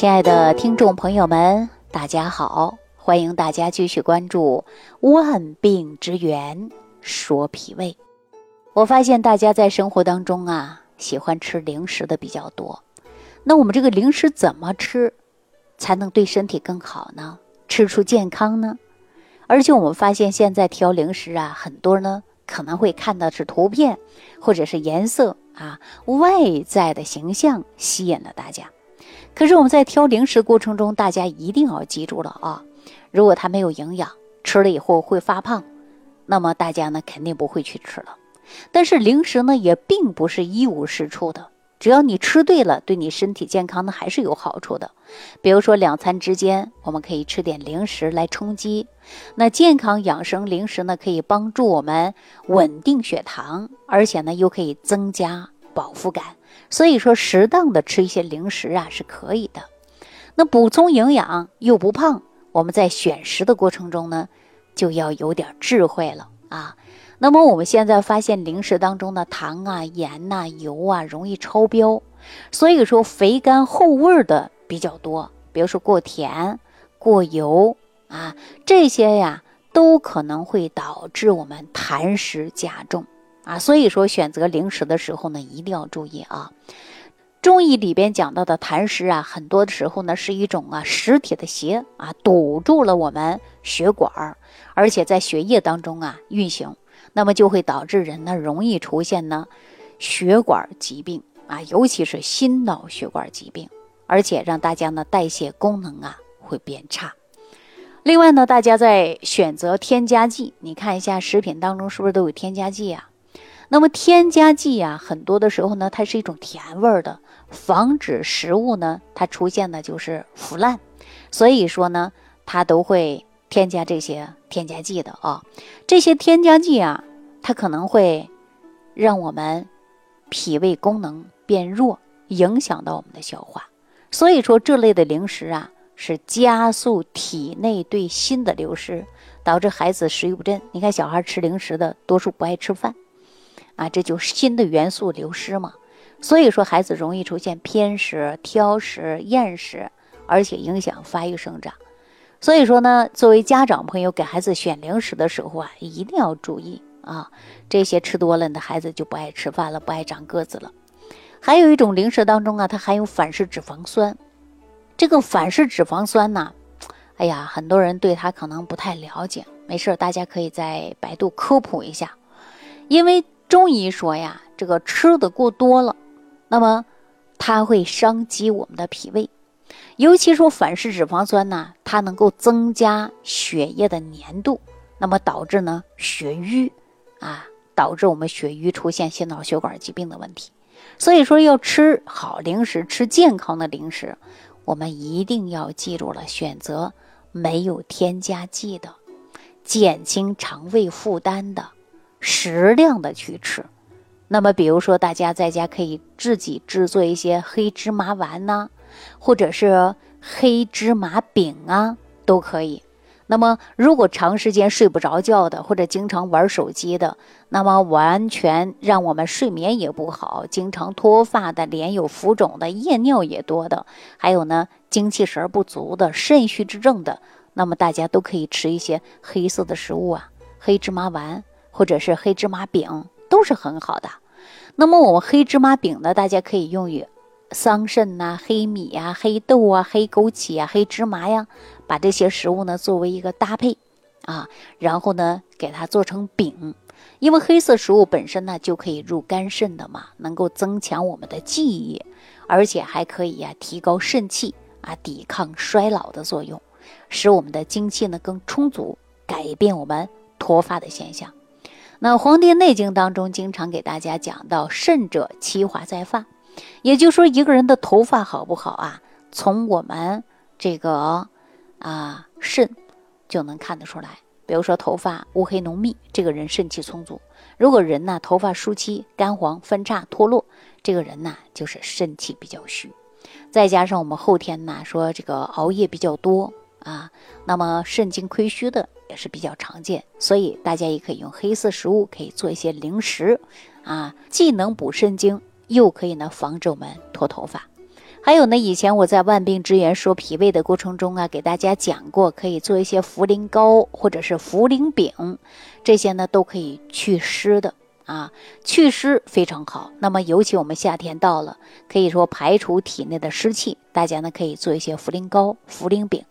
亲爱的听众朋友们，大家好！欢迎大家继续关注《万病之源说脾胃》。我发现大家在生活当中啊，喜欢吃零食的比较多。那我们这个零食怎么吃，才能对身体更好呢？吃出健康呢？而且我们发现现在挑零食啊，很多呢可能会看到是图片或者是颜色啊，外在的形象吸引了大家。可是我们在挑零食过程中，大家一定要记住了啊！如果它没有营养，吃了以后会发胖，那么大家呢肯定不会去吃了。但是零食呢也并不是一无是处的，只要你吃对了，对你身体健康呢还是有好处的。比如说两餐之间，我们可以吃点零食来充饥。那健康养生零食呢，可以帮助我们稳定血糖，而且呢又可以增加饱腹感。所以说，适当的吃一些零食啊是可以的。那补充营养又不胖，我们在选食的过程中呢，就要有点智慧了啊。那么我们现在发现零食当中的糖啊、盐呐、油啊容易超标，所以说肥甘厚味的比较多，比如说过甜、过油啊，这些呀都可能会导致我们痰湿加重。啊，所以说选择零食的时候呢，一定要注意啊。中医里边讲到的痰湿啊，很多的时候呢是一种啊实体的邪啊，堵住了我们血管，而且在血液当中啊运行，那么就会导致人呢容易出现呢血管疾病啊，尤其是心脑血管疾病，而且让大家呢代谢功能啊会变差。另外呢，大家在选择添加剂，你看一下食品当中是不是都有添加剂啊？那么添加剂啊，很多的时候呢，它是一种甜味儿的，防止食物呢它出现的就是腐烂，所以说呢，它都会添加这些添加剂的啊。这些添加剂啊，它可能会让我们脾胃功能变弱，影响到我们的消化。所以说这类的零食啊，是加速体内对锌的流失，导致孩子食欲不振。你看小孩吃零食的多数不爱吃饭。啊，这就是锌的元素流失嘛，所以说孩子容易出现偏食、挑食、厌食，而且影响发育生长。所以说呢，作为家长朋友给孩子选零食的时候啊，一定要注意啊，这些吃多了你的孩子就不爱吃饭了，不爱长个子了。还有一种零食当中啊，它含有反式脂肪酸。这个反式脂肪酸呢，哎呀，很多人对它可能不太了解，没事大家可以在百度科普一下，因为。中医说呀，这个吃的过多了，那么它会伤及我们的脾胃，尤其说反式脂肪酸呢，它能够增加血液的粘度，那么导致呢血瘀啊，导致我们血瘀出现心脑血管疾病的问题。所以说要吃好零食，吃健康的零食，我们一定要记住了，选择没有添加剂的，减轻肠胃负担的。适量的去吃，那么比如说大家在家可以自己制作一些黑芝麻丸呐，或者是黑芝麻饼啊，都可以。那么如果长时间睡不着觉的，或者经常玩手机的，那么完全让我们睡眠也不好，经常脱发的、脸有浮肿的、夜尿也多的，还有呢精气神不足的、肾虚之症的，那么大家都可以吃一些黑色的食物啊，黑芝麻丸。或者是黑芝麻饼都是很好的。那么我们黑芝麻饼呢，大家可以用于桑葚呐、黑米呀、黑豆啊、黑枸杞呀、黑芝麻呀，把这些食物呢作为一个搭配啊，然后呢给它做成饼。因为黑色食物本身呢就可以入肝肾的嘛，能够增强我们的记忆，而且还可以呀提高肾气啊，抵抗衰老的作用，使我们的精气呢更充足，改变我们脱发的现象。那《黄帝内经》当中经常给大家讲到“肾者，其华在发”，也就是说，一个人的头发好不好啊，从我们这个啊肾就能看得出来。比如说，头发乌黑浓密，这个人肾气充足；如果人呢头发疏稀、干黄、分叉、脱落，这个人呢就是肾气比较虚。再加上我们后天呢说这个熬夜比较多啊，那么肾精亏虚的。也是比较常见，所以大家也可以用黑色食物，可以做一些零食，啊，既能补肾精，又可以呢防止我们脱头发。还有呢，以前我在万病之源说脾胃的过程中啊，给大家讲过，可以做一些茯苓膏或者是茯苓饼，这些呢都可以祛湿的啊，祛湿非常好。那么尤其我们夏天到了，可以说排除体内的湿气，大家呢可以做一些茯苓膏、茯苓饼，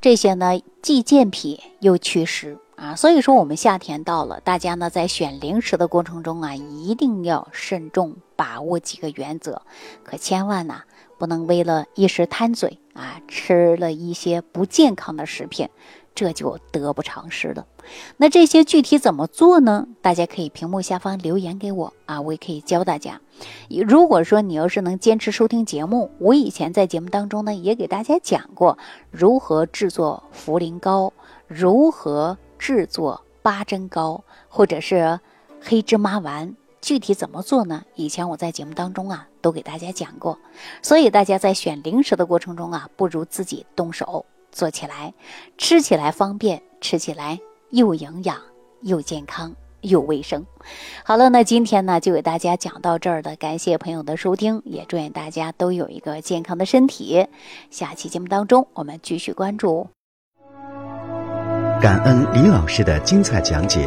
这些呢既健脾又祛湿啊。所以说我们夏天到了，大家呢在选零食的过程中啊，一定要慎重把握几个原则，可千万呢。不能为了一时贪嘴啊，吃了一些不健康的食品，这就得不偿失了。那这些具体怎么做呢？大家可以屏幕下方留言给我啊，我也可以教大家。如果说你要是能坚持收听节目，我以前在节目当中呢也给大家讲过如何制作茯苓膏，如何制作八珍膏，或者是黑芝麻丸。具体怎么做呢？以前我在节目当中啊都给大家讲过，所以大家在选零食的过程中啊，不如自己动手做起来，吃起来方便，吃起来又营养又健康又卫生。好了，那今天呢就给大家讲到这儿的，感谢朋友的收听，也祝愿大家都有一个健康的身体。下期节目当中我们继续关注。感恩李老师的精彩讲解。